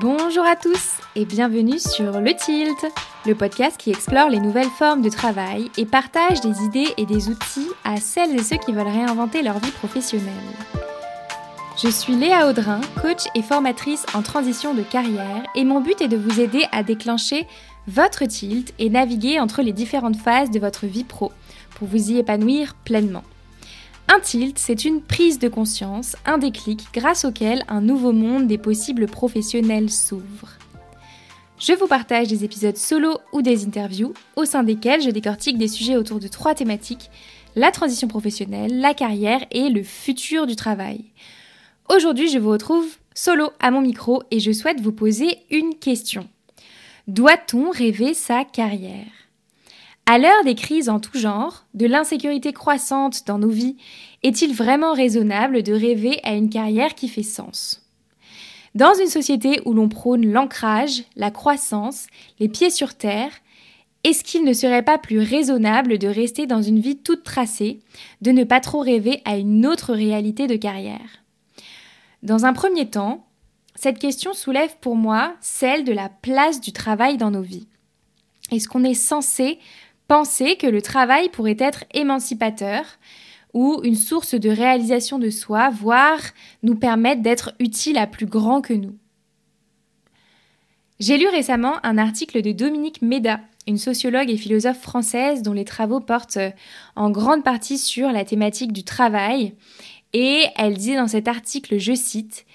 Bonjour à tous et bienvenue sur Le Tilt, le podcast qui explore les nouvelles formes de travail et partage des idées et des outils à celles et ceux qui veulent réinventer leur vie professionnelle. Je suis Léa Audrin, coach et formatrice en transition de carrière et mon but est de vous aider à déclencher votre tilt et naviguer entre les différentes phases de votre vie pro pour vous y épanouir pleinement. Un tilt, c'est une prise de conscience, un déclic grâce auquel un nouveau monde des possibles professionnels s'ouvre. Je vous partage des épisodes solo ou des interviews au sein desquels je décortique des sujets autour de trois thématiques, la transition professionnelle, la carrière et le futur du travail. Aujourd'hui, je vous retrouve solo à mon micro et je souhaite vous poser une question. Doit-on rêver sa carrière? À l'heure des crises en tout genre, de l'insécurité croissante dans nos vies, est-il vraiment raisonnable de rêver à une carrière qui fait sens? Dans une société où l'on prône l'ancrage, la croissance, les pieds sur terre, est-ce qu'il ne serait pas plus raisonnable de rester dans une vie toute tracée, de ne pas trop rêver à une autre réalité de carrière? Dans un premier temps, cette question soulève pour moi celle de la place du travail dans nos vies. Est-ce qu'on est censé penser que le travail pourrait être émancipateur ou une source de réalisation de soi, voire nous permettre d'être utile à plus grand que nous. J'ai lu récemment un article de Dominique Méda, une sociologue et philosophe française dont les travaux portent euh, en grande partie sur la thématique du travail, et elle dit dans cet article, je cite,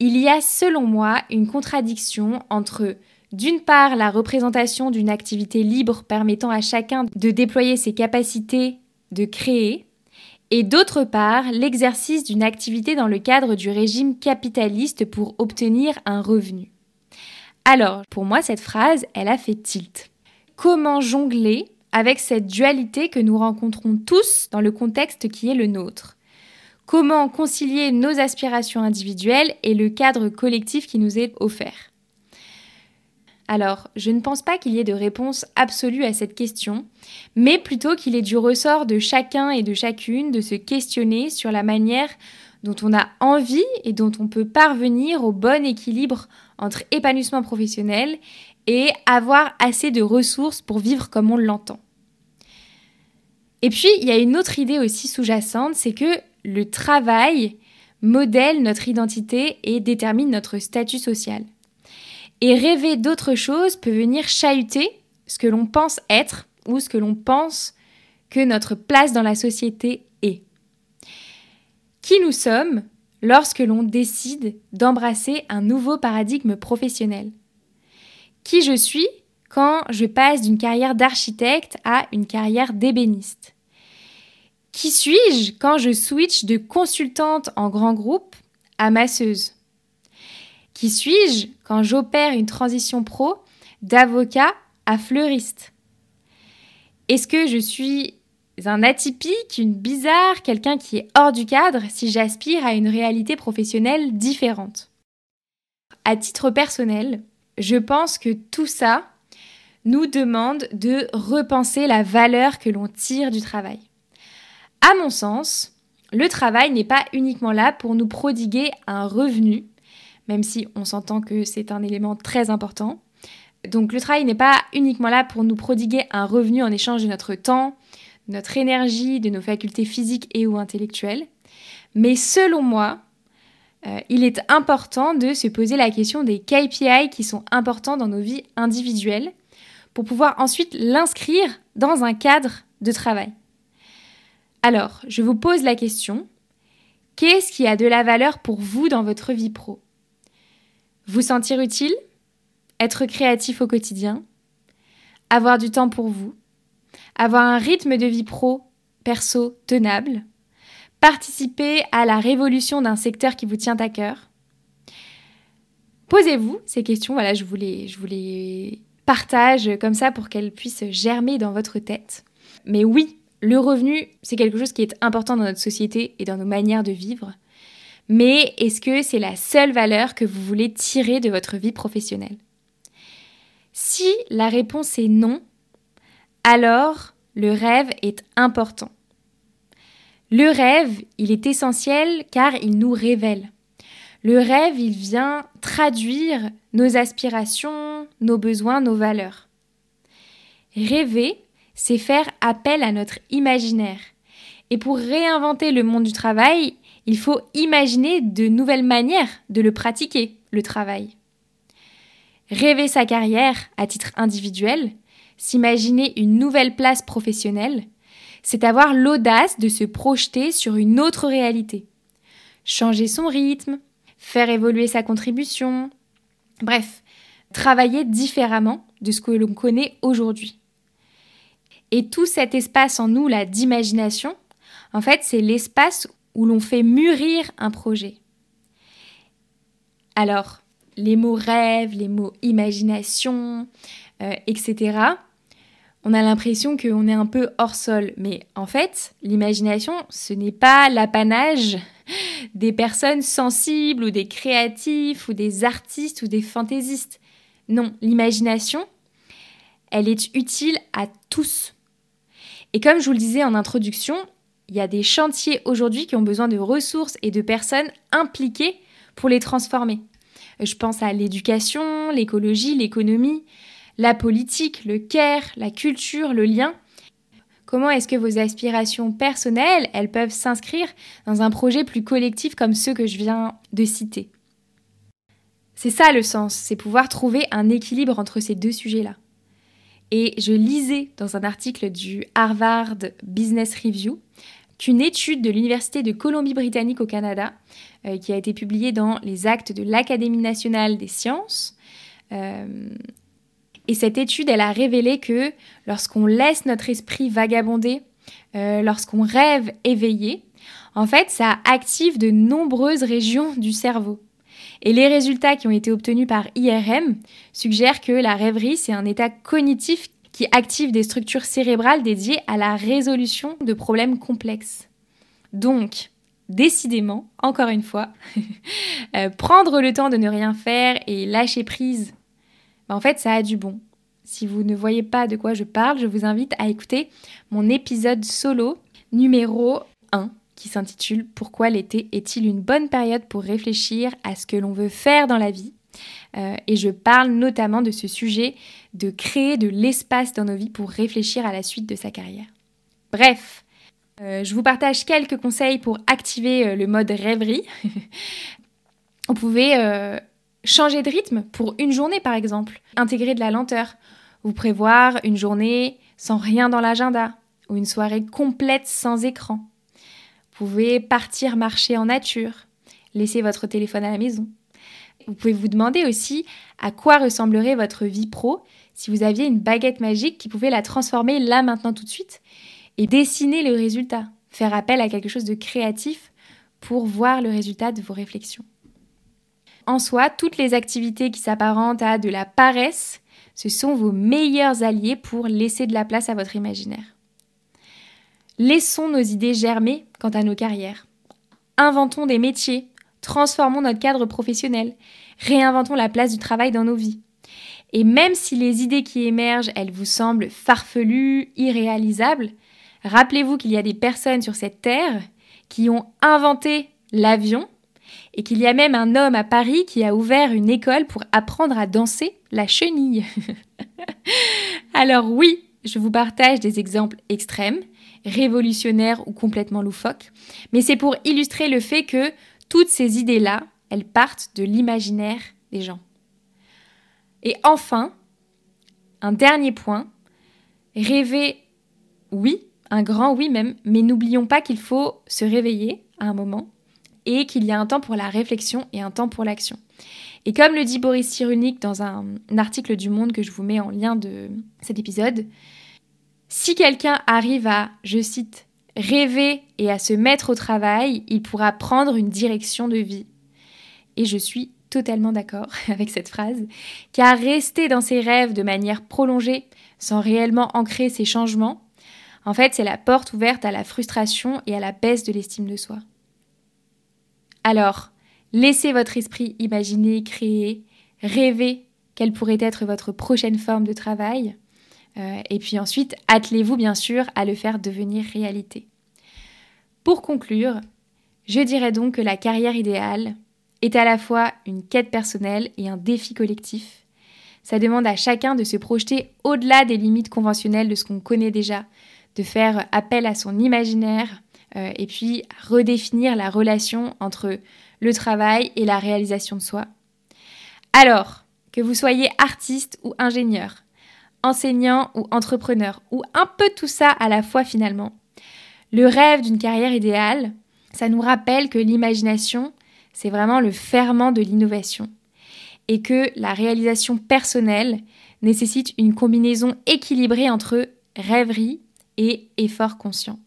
Il y a selon moi une contradiction entre d'une part, la représentation d'une activité libre permettant à chacun de déployer ses capacités de créer, et d'autre part, l'exercice d'une activité dans le cadre du régime capitaliste pour obtenir un revenu. Alors, pour moi, cette phrase, elle a fait tilt. Comment jongler avec cette dualité que nous rencontrons tous dans le contexte qui est le nôtre? Comment concilier nos aspirations individuelles et le cadre collectif qui nous est offert? Alors, je ne pense pas qu'il y ait de réponse absolue à cette question, mais plutôt qu'il est du ressort de chacun et de chacune de se questionner sur la manière dont on a envie et dont on peut parvenir au bon équilibre entre épanouissement professionnel et avoir assez de ressources pour vivre comme on l'entend. Et puis, il y a une autre idée aussi sous-jacente, c'est que le travail modèle notre identité et détermine notre statut social. Et rêver d'autre chose peut venir chahuter ce que l'on pense être ou ce que l'on pense que notre place dans la société est. Qui nous sommes lorsque l'on décide d'embrasser un nouveau paradigme professionnel? Qui je suis quand je passe d'une carrière d'architecte à une carrière d'ébéniste? Qui suis-je quand je switch de consultante en grand groupe à masseuse? Qui suis-je quand j'opère une transition pro d'avocat à fleuriste? Est-ce que je suis un atypique, une bizarre, quelqu'un qui est hors du cadre si j'aspire à une réalité professionnelle différente? À titre personnel, je pense que tout ça nous demande de repenser la valeur que l'on tire du travail. À mon sens, le travail n'est pas uniquement là pour nous prodiguer un revenu, même si on s'entend que c'est un élément très important. Donc le travail n'est pas uniquement là pour nous prodiguer un revenu en échange de notre temps, notre énergie, de nos facultés physiques et ou intellectuelles. Mais selon moi, euh, il est important de se poser la question des KPI qui sont importants dans nos vies individuelles pour pouvoir ensuite l'inscrire dans un cadre de travail. Alors, je vous pose la question, qu'est-ce qui a de la valeur pour vous dans votre vie pro? Vous sentir utile, être créatif au quotidien, avoir du temps pour vous, avoir un rythme de vie pro, perso tenable, participer à la révolution d'un secteur qui vous tient à cœur? Posez-vous ces questions, voilà, je vous je vous les partage comme ça pour qu'elles puissent germer dans votre tête. Mais oui, le revenu, c'est quelque chose qui est important dans notre société et dans nos manières de vivre. Mais est-ce que c'est la seule valeur que vous voulez tirer de votre vie professionnelle? Si la réponse est non, alors le rêve est important. Le rêve, il est essentiel car il nous révèle. Le rêve, il vient traduire nos aspirations, nos besoins, nos valeurs. Rêver, c'est faire appel à notre imaginaire. Et pour réinventer le monde du travail, il faut imaginer de nouvelles manières de le pratiquer, le travail. Rêver sa carrière à titre individuel, s'imaginer une nouvelle place professionnelle, c'est avoir l'audace de se projeter sur une autre réalité. Changer son rythme, faire évoluer sa contribution, bref, travailler différemment de ce que l'on connaît aujourd'hui. Et tout cet espace en nous, là, d'imagination, en fait, c'est l'espace où l'on fait mûrir un projet. Alors, les mots rêve, les mots imagination, euh, etc., on a l'impression qu'on est un peu hors sol. Mais en fait, l'imagination, ce n'est pas l'apanage des personnes sensibles ou des créatifs ou des artistes ou des fantaisistes. Non, l'imagination, elle est utile à tous. Et comme je vous le disais en introduction, il y a des chantiers aujourd'hui qui ont besoin de ressources et de personnes impliquées pour les transformer. Je pense à l'éducation, l'écologie, l'économie, la politique, le care, la culture, le lien. Comment est-ce que vos aspirations personnelles, elles peuvent s'inscrire dans un projet plus collectif comme ceux que je viens de citer? C'est ça le sens, c'est pouvoir trouver un équilibre entre ces deux sujets-là. Et je lisais dans un article du Harvard Business Review qu'une étude de l'Université de Colombie-Britannique au Canada, euh, qui a été publiée dans les actes de l'Académie nationale des sciences, euh, et cette étude, elle a révélé que lorsqu'on laisse notre esprit vagabonder, euh, lorsqu'on rêve éveillé, en fait, ça active de nombreuses régions du cerveau. Et les résultats qui ont été obtenus par IRM suggèrent que la rêverie, c'est un état cognitif qui active des structures cérébrales dédiées à la résolution de problèmes complexes. Donc, décidément, encore une fois, euh, prendre le temps de ne rien faire et lâcher prise bah, en fait, ça a du bon. Si vous ne voyez pas de quoi je parle, je vous invite à écouter mon épisode solo numéro 1 qui s'intitule Pourquoi l'été est-il une bonne période pour réfléchir à ce que l'on veut faire dans la vie? Euh, Et je parle notamment de ce sujet de créer de l'espace dans nos vies pour réfléchir à la suite de sa carrière. Bref, euh, je vous partage quelques conseils pour activer euh, le mode rêverie. vous pouvez Changer de rythme pour une journée par exemple. Intégrer de la lenteur. Vous prévoir une journée sans rien dans l'agenda ou une soirée complète sans écran. Vous pouvez partir marcher en nature. Laisser votre téléphone à la maison. Vous pouvez vous demander aussi à quoi ressemblerait votre vie pro si vous aviez une baguette magique qui pouvait la transformer là maintenant tout de suite et dessiner le résultat. Faire appel à quelque chose de créatif pour voir le résultat de vos réflexions en soi, toutes les activités qui s'apparentent à de la paresse, ce sont vos meilleurs alliés pour laisser de la place à votre imaginaire. Laissons nos idées germer quant à nos carrières. Inventons des métiers, transformons notre cadre professionnel, réinventons la place du travail dans nos vies. Et même si les idées qui émergent, elles vous semblent farfelues, irréalisables, rappelez-vous qu'il y a des personnes sur cette terre qui ont inventé l'avion et qu'il y a même un homme à Paris qui a ouvert une école pour apprendre à danser la chenille. Alors oui, je vous partage des exemples extrêmes, révolutionnaires ou complètement loufoques, mais c'est pour illustrer le fait que toutes ces idées-là, elles partent de l'imaginaire des gens. Et enfin, un dernier point, rêver, oui, un grand oui même, mais n'oublions pas qu'il faut se réveiller à un moment et qu'il y a un temps pour la réflexion et un temps pour l'action. Et comme le dit Boris Cyrulnik dans un, article du Monde que je vous mets en lien de cet épisode, si quelqu'un arrive à, je cite, rêver et à se mettre au travail, il pourra prendre une direction de vie. Et je suis totalement d'accord avec cette phrase, car rester dans ses rêves de manière prolongée, sans réellement ancrer ses changements, en fait, c'est la porte ouverte à la frustration et à la baisse de l'estime de soi. Alors, laissez votre esprit imaginer, créer, rêver quelle pourrait être votre prochaine forme de travail. Euh, et puis ensuite, attelez-vous bien sûr à le faire devenir réalité. Pour conclure, je dirais donc que la carrière idéale, est à la fois une quête personnelle et un défi collectif. Ça demande à chacun de se projeter au-delà des limites conventionnelles de ce qu'on connaît déjà, de faire appel à son imaginaire euh, et puis redéfinir la relation entre le travail et la réalisation de soi. Alors, que vous soyez artiste ou ingénieur, enseignant ou entrepreneur, ou un peu tout ça à la fois finalement, le rêve d'une carrière idéale, ça nous rappelle que l'imagination, c'est vraiment le ferment de l'innovation et que la réalisation personnelle nécessite une combinaison équilibrée entre rêverie et effort conscient.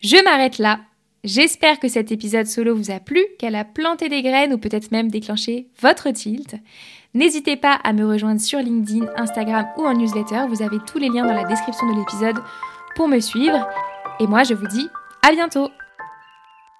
Je m'arrête là. J'espère que cet épisode solo vous a plu, qu'elle a planté des graines ou peut-être même déclenché votre tilt. N'hésitez pas à me rejoindre sur LinkedIn, Instagram ou en newsletter. Vous avez tous les liens dans la description de l'épisode pour me suivre. Et moi, je vous dis à bientôt